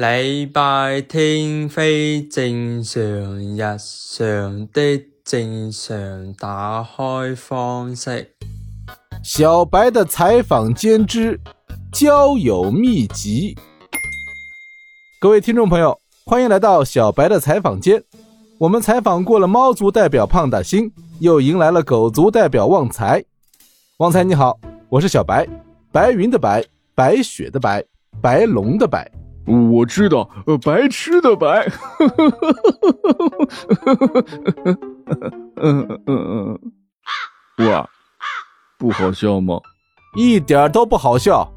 礼拜天非正常日常的正常打开方式。小白的采访间之交友秘籍。各位听众朋友，欢迎来到小白的采访间。我们采访过了猫族代表胖大星，又迎来了狗族代表旺财。旺财你好，我是小白，白云的白，白雪的白，白龙的白。我知道，呃，白痴的白。嗯嗯嗯，哇，不好笑吗？一点都不好笑。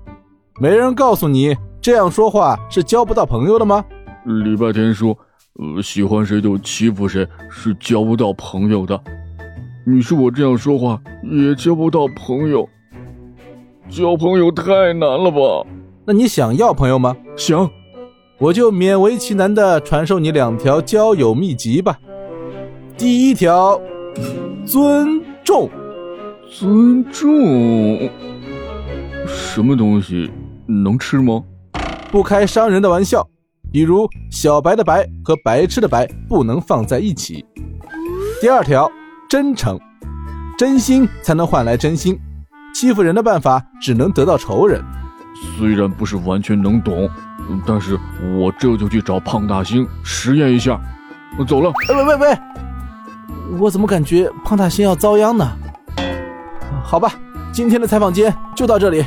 没人告诉你这样说话是交不到朋友的吗？礼拜天说，呃，喜欢谁就欺负谁，是交不到朋友的。你说我这样说话也交不到朋友，交朋友太难了吧？那你想要朋友吗？行。我就勉为其难的传授你两条交友秘籍吧。第一条，尊重。尊重？什么东西？能吃吗？不开伤人的玩笑。比如小白的白和白痴的白不能放在一起。第二条，真诚。真心才能换来真心。欺负人的办法只能得到仇人。虽然不是完全能懂。但是我这就去找胖大星实验一下。走了。喂喂喂！我怎么感觉胖大星要遭殃呢？好吧，今天的采访间就到这里。